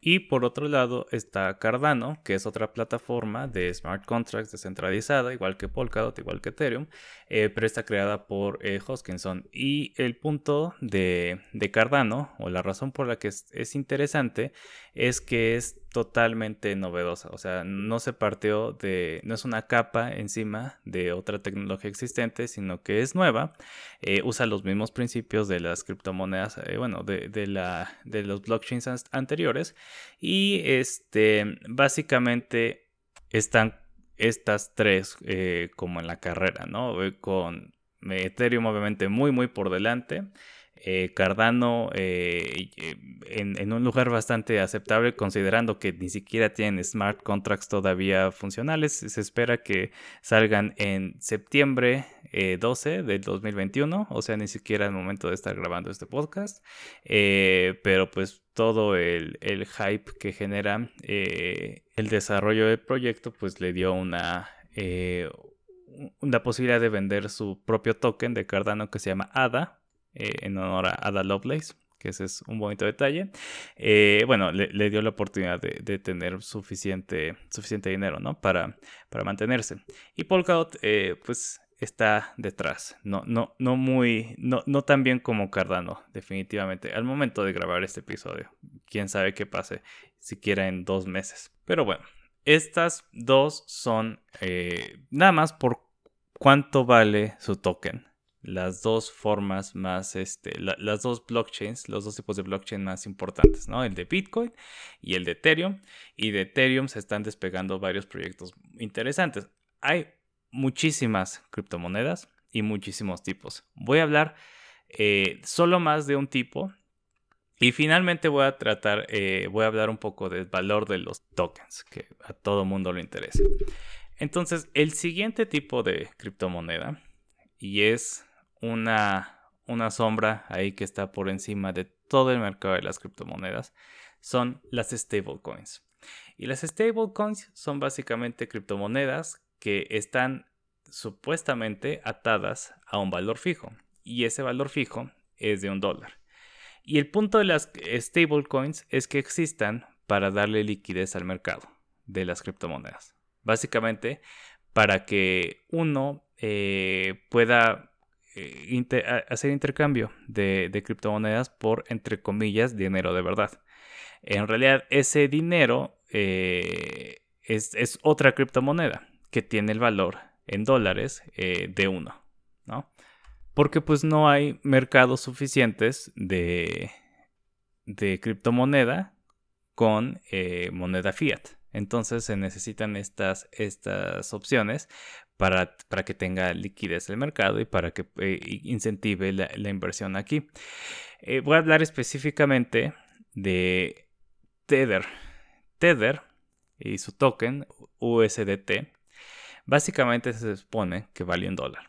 Y por otro lado está Cardano, que es otra plataforma de smart contracts descentralizada, igual que Polkadot, igual que Ethereum, eh, pero está creada por eh, Hoskinson. Y el punto de, Cardano, o la razón por la que es interesante, es que es totalmente novedosa. O sea, no se partió de, no es una capa encima de otra tecnología existente, sino que es nueva. Eh, usa los mismos principios de las criptomonedas, eh, bueno, de, la, de los blockchains anteriores. Y este, básicamente están estas tres eh, como en la carrera, ¿no? Con Ethereum obviamente muy, muy por delante. Eh, Cardano eh, en, un lugar bastante aceptable considerando que ni siquiera tienen smart contracts todavía funcionales. Se espera que salgan en septiembre 12 eh, del 2021, o sea, ni siquiera el momento de estar grabando este podcast. pero pues todo el, hype que genera el desarrollo del proyecto pues le dio una... una posibilidad de vender su propio token de Cardano que se llama ADA, eh, en honor a Ada Lovelace, que ese es un bonito detalle. Eh, bueno, le, dio la oportunidad de, tener suficiente, suficiente dinero, ¿no? Para, para mantenerse. Y Polkadot, eh, pues está detrás. No, no, no muy, no, no tan bien como Cardano, definitivamente. Al momento de grabar este episodio. Quién sabe qué pase siquiera en dos meses. Pero bueno, estas dos son nada más por cuánto vale su token las dos formas más, este, las dos blockchains, los dos tipos de blockchain más importantes, ¿no? El de Bitcoin y el de Ethereum. Y de Ethereum se están despegando varios proyectos interesantes. Hay muchísimas criptomonedas y muchísimos tipos. Voy a hablar eh, solo más de un tipo. Y finalmente voy a tratar, eh, voy a hablar un poco del valor de los tokens, que a todo mundo le interesa. Entonces, el siguiente tipo de criptomoneda, y es una, una sombra ahí que está por encima de todo el mercado de las criptomonedas son las stablecoins. Y las stablecoins son básicamente criptomonedas que están supuestamente atadas a un valor fijo. Y ese valor fijo es de un dólar. Y el punto de las stablecoins es que existan para darle liquidez al mercado de las criptomonedas. Básicamente, para que uno eh, pueda eh, hacer intercambio de, criptomonedas por, entre comillas, dinero de verdad. En realidad, ese dinero eh, es, otra criptomoneda que tiene el valor en dólares de uno, ¿no? Porque pues no hay mercados suficientes de, de criptomoneda con moneda fiat. Entonces se necesitan estas, estas opciones para, para, que tenga liquidez el mercado y para que eh, incentive la, inversión aquí. Eh, voy a hablar específicamente de Tether. Tether y su token USDT básicamente se supone que vale un dólar.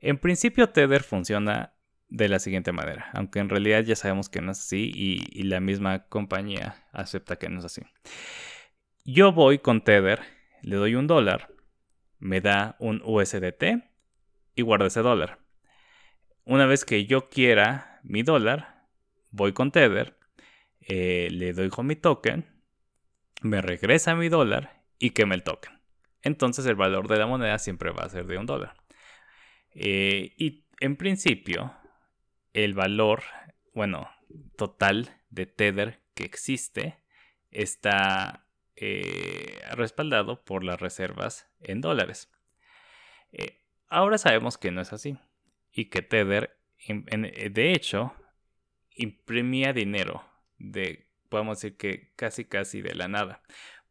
En principio Tether funciona de la siguiente manera, aunque en realidad ya sabemos que no es así y la misma compañía acepta que no es así. Yo voy con Tether, le doy un dólar, me da un USDT y guardo ese dólar. Una vez que yo quiera mi dólar, voy con Tether, eh, le doy con mi token, me regresa mi dólar y quema el token. Entonces el valor de la moneda siempre va a ser de un dólar. Eh, y en principio, el valor, bueno, total de Tether que existe está eh, respaldado por las reservas en dólares. Eh, ahora sabemos que no es así y que Tether, de hecho, imprimía dinero de, podemos decir que casi casi de la nada,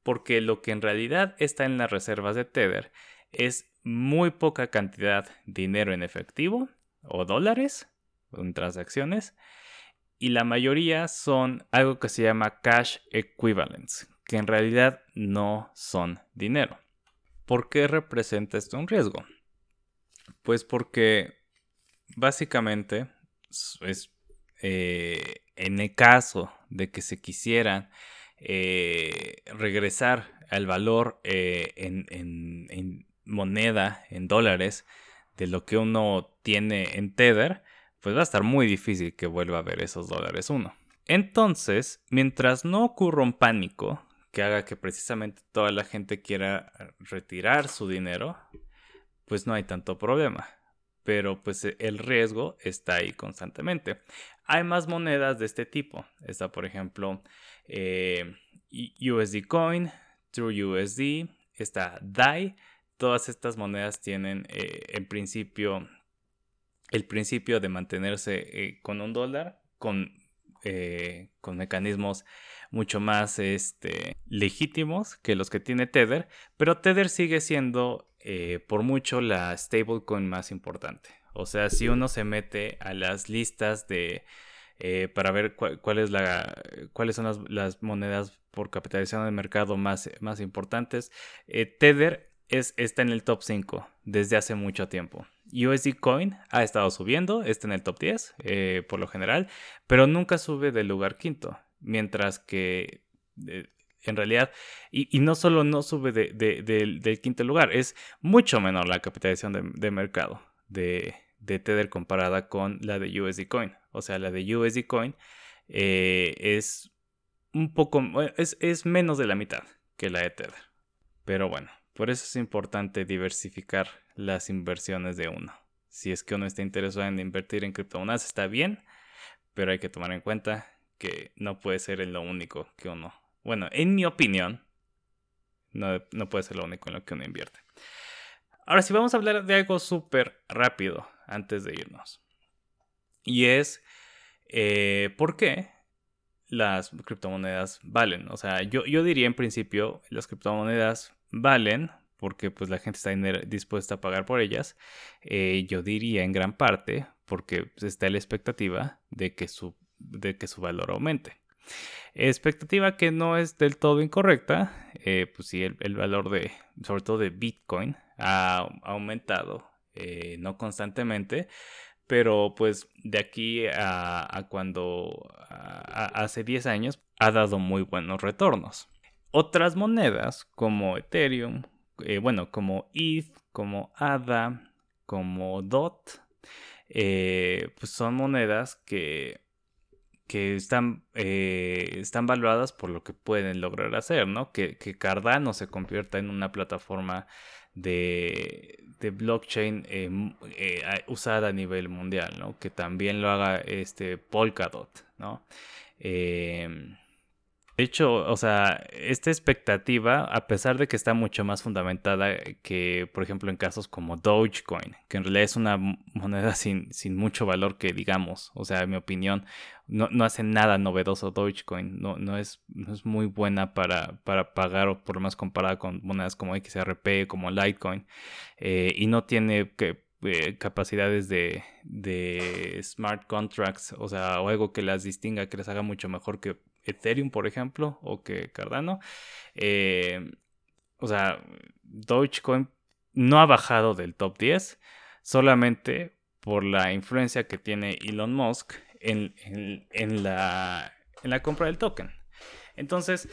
porque lo que en realidad está en las reservas de Tether es muy poca cantidad de dinero en efectivo o dólares en transacciones y la mayoría son algo que se llama cash equivalents, que en realidad no son dinero. ¿Por qué representa esto un riesgo? Pues porque básicamente es eh, en el caso de que se quisiera eh, regresar al valor eh, en, en, moneda, en dólares, de lo que uno tiene en Tether, pues va a estar muy difícil que vuelva a ver esos dólares uno. Entonces, mientras no ocurra un pánico que haga que precisamente toda la gente quiera retirar su dinero, pues no hay tanto problema. Pero pues e, el riesgo está ahí constantemente. Hay más monedas de este tipo. Está por ejemplo eh, USD Coin, TrueUSD, está DAI. Todas estas monedas tienen eh, en principio el principio de mantenerse eh, con un dólar, con, con mecanismos mucho más este, legítimos que los que tiene Tether, pero Tether sigue siendo por mucho la stablecoin más importante. O sea, si uno se mete a las listas de eh, para ver cuál, es la, cuáles son las, monedas por capitalización de mercado más, importantes, eh, Tether es, está en el top 5 desde hace mucho tiempo. USD Coin ha estado subiendo, está en el top 10 por lo general, pero nunca sube del lugar quinto. Mientras que eh, en realidad, y, no solo no sube del quinto lugar, es mucho menor la capitalización de, mercado de, Tether comparada con la de USD Coin. O sea, la de USD Coin eh, es un poco, es, es menos de la mitad que la de. Pero bueno, por eso es importante diversificar las inversiones de uno. Si es que uno está interesado en invertir en criptomonedas, está bien, pero hay que tomar en cuenta que no puede ser lo único que uno, bueno, en mi opinión, no, puede ser lo único en lo que uno invierte. Ahora sí, vamos a hablar de algo súper rápido antes de irnos. Y es eh, por qué las criptomonedas valen. O sea, yo, yo diría en principio, las criptomonedas valen porque pues la gente está dispuesta a pagar por ellas. Eh, yo diría en gran parte porque pues, está la expectativa de que su de que su valor aumente. Expectativa que no es del todo incorrecta, eh, pues sí, el, valor de, sobre todo de Bitcoin, ha aumentado, no constantemente, pero pues de aquí a, cuando hace 10 años ha dado muy buenos retornos. otras monedas como Ethereum, eh, bueno, como ETH, como ADA, como DOT, eh, pues son monedas que, que están, eh, están valoradas por lo que pueden lograr hacer, ¿no? Que, que Cardano se convierta en una plataforma de, de blockchain usada a nivel mundial, ¿no? Que también lo haga este Polkadot, ¿no? De hecho, o sea, esta expectativa, a pesar de que está mucho más fundamentada que, por ejemplo, en casos como Dogecoin, que en realidad es una moneda sin, sin mucho valor que digamos, o sea, en mi opinión, no, no hace nada novedoso Dogecoin, no, no, es, no es muy buena para, para pagar o por lo más comparada con monedas como XRP, como Litecoin, eh, y no tiene eh, capacidades de, de, smart contracts, o sea, o algo que las distinga, que les haga mucho mejor que Ethereum, por ejemplo, o que Cardano. Eh, o sea, Dogecoin no ha bajado del top 10 solamente por la influencia que tiene Elon Musk en, la, compra del token. Entonces,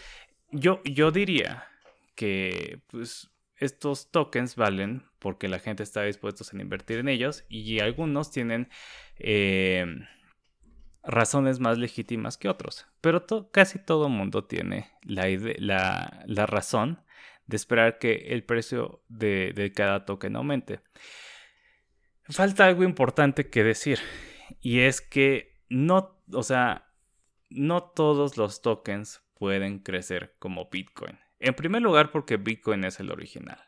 yo, yo diría que pues, estos tokens valen porque la gente está dispuesta a invertir en ellos y algunos tienen eh, razones más legítimas que otros. Pero casi todo mundo tiene la, razón de esperar que el precio de, cada token aumente. Falta algo importante que decir. Y es que no, o sea, no todos los tokens pueden crecer como Bitcoin. En primer lugar porque Bitcoin es el original.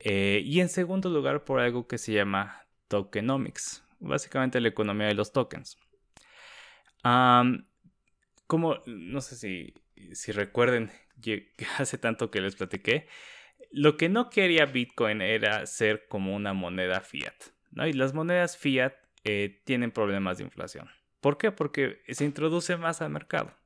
Eh, y en segundo lugar por algo que se llama tokenomics. Básicamente la economía de los tokens como, no sé si, recuerden, hace tanto que les platiqué, lo que no quería Bitcoin era ser como una moneda fiat, ¿no? Y las monedas fiat eh, tienen problemas de inflación. ¿Por qué? Porque se introduce más al mercado.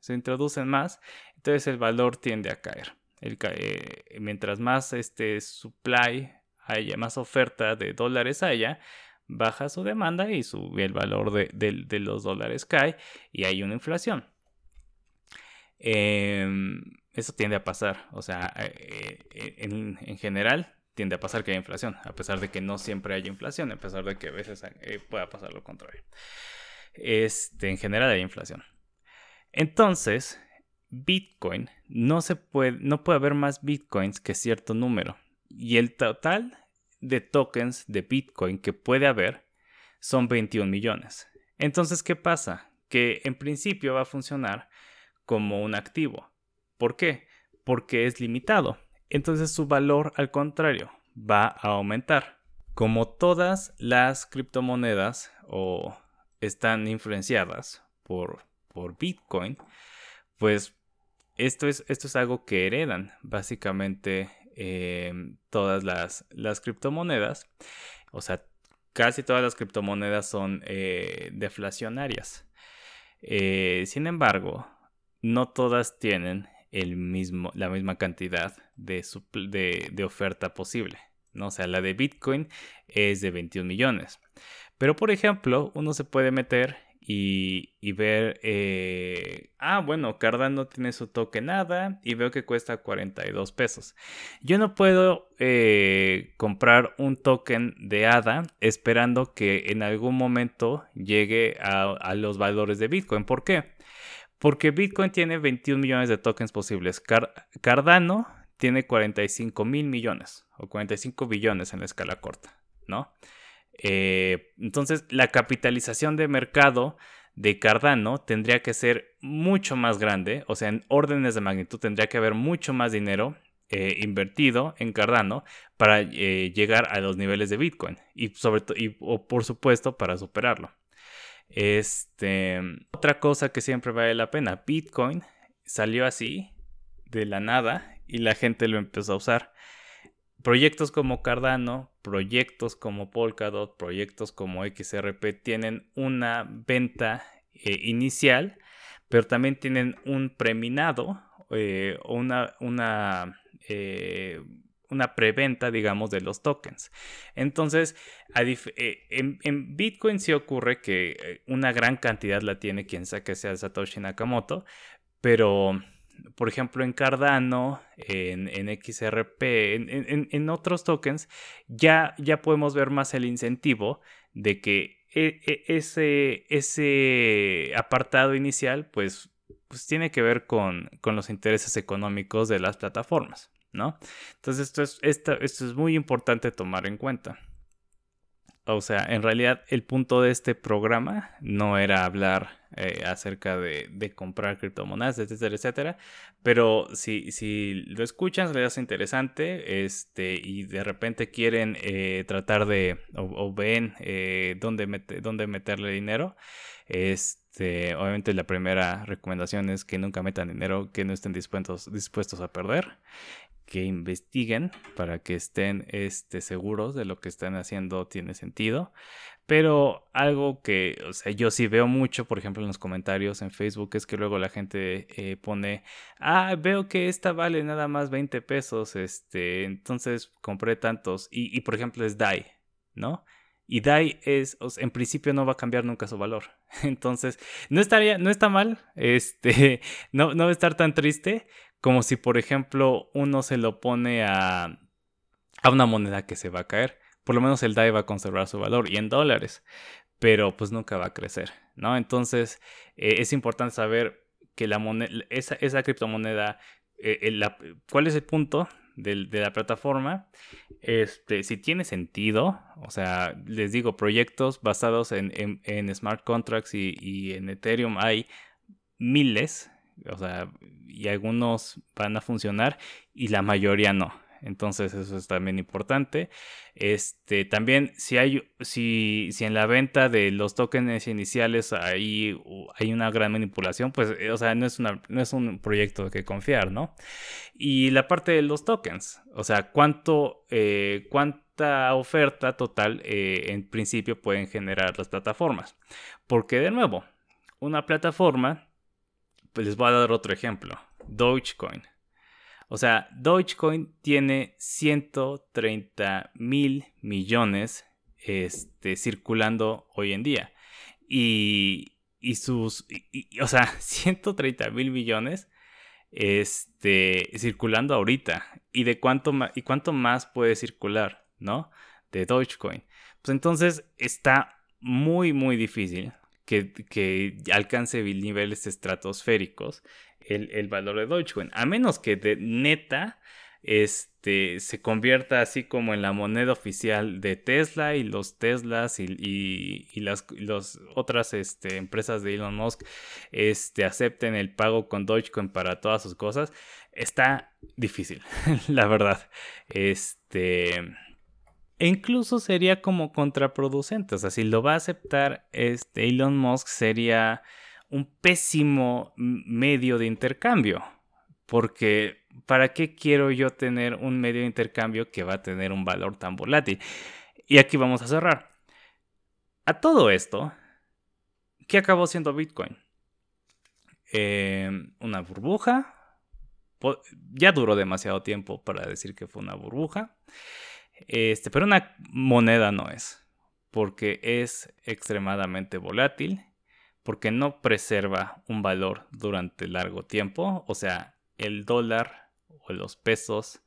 Se introducen más, entonces el valor tiende a caer. Eh, mientras más este supply haya, más oferta de dólares haya, baja su demanda y sube el valor de, los dólares cae y hay una inflación. Em, eso tiende a pasar, o sea, eh, eh, en, general tiende a pasar que hay inflación, a pesar de que no siempre haya inflación, a pesar de que a veces eh, pueda pasar lo contrario. Este, en general hay inflación. Entonces, Bitcoin no se puede, no puede haber más Bitcoins que cierto número. Y el total de tokens de Bitcoin que puede haber son 21 millones. Entonces, ¿qué pasa? Que en principio va a funcionar como un activo. ¿Por qué? Porque es limitado. Entonces su valor, al contrario, va a aumentar. Como todas las criptomonedas o están influenciadas por, por Bitcoin, pues esto es, esto es algo que heredan básicamente Em, todas las, las, criptomonedas. O sea, casi todas las criptomonedas son eh, deflacionarias. Eh, sin embargo, no todas tienen el mismo, la misma cantidad de, de, oferta posible. ¿no? O sea, la de Bitcoin es de 21 millones. Pero, por ejemplo, uno se puede meter y, ver, eh, ah, bueno, Cardano tiene su token nada y veo que cuesta 42 pesos. Yo no puedo eh, comprar un token de ADA esperando que en algún momento llegue a, los valores de Bitcoin. ¿Por qué? Porque Bitcoin tiene 21 millones de tokens posibles. Cardano tiene 45 mil millones o 45 billones en la escala corta, ¿no? Eh, entonces, la capitalización de mercado de Cardano tendría que ser mucho más grande, o sea, en órdenes de magnitud tendría que haber mucho más dinero eh, invertido en Cardano para eh, llegar a los niveles de Bitcoin y sobre y, o por supuesto, para superarlo. Este, otra cosa que siempre vale la pena, Bitcoin salió así de la nada y la gente lo empezó a usar. Proyectos como Cardano, proyectos como Polkadot, proyectos como XRP tienen una venta eh, inicial, pero también tienen un preminado eh, o una, una, eh, una preventa, digamos, de los tokens. Entonces, en, Bitcoin sí ocurre que una gran cantidad la tiene quien sea que sea Satoshi Nakamoto, pero por ejemplo, en Cardano, en, XRP, en, otros tokens, ya, ya podemos ver más el incentivo de que e, e, ese, ese apartado inicial, pues, pues tiene que ver con, con, los intereses económicos de las plataformas, ¿no? Entonces, esto es, esto es muy importante tomar en cuenta. O sea, en realidad el punto de este programa no era hablar eh, acerca de, comprar criptomonedas, etcétera, etcétera. Pero si, si lo escuchan, les hace interesante este, y de repente quieren eh, tratar de o, ven eh, dónde, dónde meterle dinero, este, obviamente la primera recomendación es que nunca metan dinero que no estén dispuestos, dispuestos a perder que investiguen para que estén este, seguros de lo que están haciendo tiene sentido. Pero algo que, o sea, yo sí veo mucho, por ejemplo, en los comentarios en Facebook, es que luego la gente eh, pone, ah, veo que esta vale nada más 20 pesos, este, entonces compré tantos. Y, y por ejemplo, es DAI, ¿no? Y DAI es, en principio no va a cambiar nunca su valor. Entonces, no estaría, no está mal, este, no, no va a estar tan triste, como si, por ejemplo, uno se lo pone a, a una moneda que se va a caer. Por lo menos el DAI va a conservar su valor y en dólares, pero pues nunca va a crecer, ¿no? Entonces eh, es importante saber que la moneda, esa, esa criptomoneda, eh, cuál es el punto de, la plataforma, este, si tiene sentido, o sea, les digo, proyectos basados en, en, smart contracts y, y en Ethereum hay miles, o sea, y algunos van a funcionar y la mayoría no. Entonces eso es también importante. Este, también si hay, si, si en la venta de los tokens iniciales hay, hay una gran manipulación, pues, eh, o sea, no es, una, no es un proyecto que confiar, ¿no? Y la parte de los tokens, o sea, cuánto, eh, cuánta oferta total eh, en principio pueden generar las plataformas. Porque de nuevo, una plataforma les voy a dar otro ejemplo. Dogecoin. O sea, Dogecoin tiene 130 mil millones este, circulando hoy en día. Y, y sus, o sea, 130 mil millones este, circulando ahorita. ¿Y de cuánto, y cuánto más puede circular, no? De Dogecoin. Pues entonces está muy, muy difícil que, alcance niveles estratosféricos el, valor de Dogecoin. A menos que de neta este, se convierta así como en la moneda oficial de Tesla y los Teslas y, las otras este, empresas de Elon Musk este, acepten el pago con Dogecoin para todas sus cosas. Está difícil, la verdad. Este e incluso sería como contraproducente. O sea, si lo va a aceptar este Elon Musk sería un pésimo medio de intercambio. Porque, ¿para qué quiero yo tener un medio de intercambio que va a tener un valor tan volátil? Y aquí vamos a cerrar. A todo esto, ¿qué acabó siendo Bitcoin? Em, una burbuja. Ya duró demasiado tiempo para decir que fue una burbuja. Este, pero una moneda no es, porque es extremadamente volátil, porque no preserva un valor durante largo tiempo, o sea, el dólar o los pesos,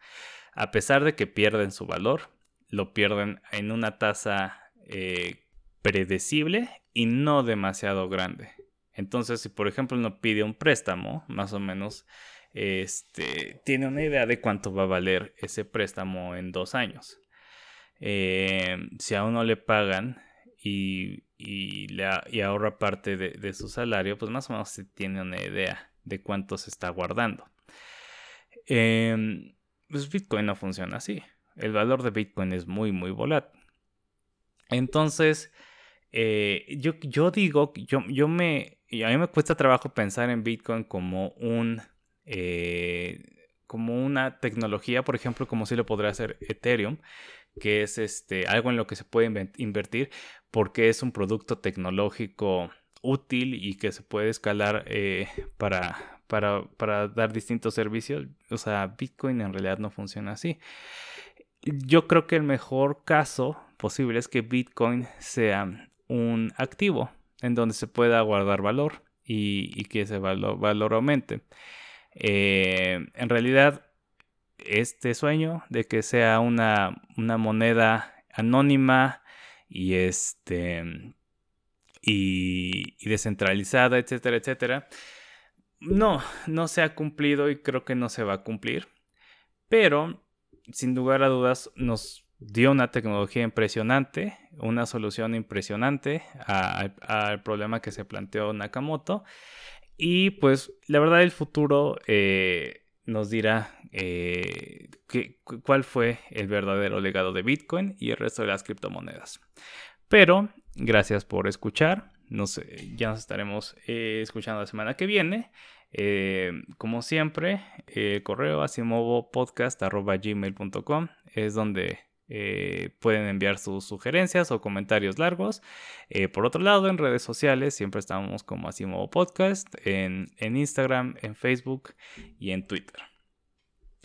a pesar de que pierden su valor, lo pierden en una tasa eh, predecible y no demasiado grande. Entonces, si por ejemplo uno pide un préstamo, más o menos este, tiene una idea de cuánto va a valer ese préstamo en dos años. Eh, si a uno le pagan y, y, ahorra parte de, su salario, pues más o menos se tiene una idea de cuánto se está guardando. Em, pues Bitcoin no funciona así. El valor de Bitcoin es muy, muy volátil. Entonces, eh, yo, yo digo, yo, yo me, a mí me cuesta trabajo pensar en Bitcoin como un, eh, como una tecnología, por ejemplo, como si lo podría hacer Ethereum, que es este, algo en lo que se puede invertir porque es un producto tecnológico útil y que se puede escalar eh, para, para, para, dar distintos servicios. O sea, Bitcoin en realidad no funciona así. Yo creo que el mejor caso posible es que Bitcoin sea un activo en donde se pueda guardar valor y, que ese valor, valor aumente. Eh, en realidad, este sueño de que sea una, moneda anónima y este y, y, descentralizada, etcétera, etcétera. No, no se ha cumplido y creo que no se va a cumplir. Pero, sin lugar a dudas, nos dio una tecnología impresionante, una solución impresionante al problema que se planteó Nakamoto. Y pues la verdad el futuro eh, nos dirá eh, cuál fue el verdadero legado de Bitcoin y el resto de las criptomonedas. Pero gracias por escuchar. Nos, ya nos estaremos eh, escuchando la semana que viene. como siempre, el correo asimovopodcast.gmail.com es donde eh, pueden enviar sus sugerencias o comentarios largos. Eh, por otro lado, en redes sociales siempre estamos como Asimovo Podcast, en, en Instagram, en Facebook y en Twitter.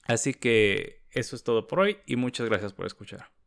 Así que eso es todo por hoy y muchas gracias por escuchar.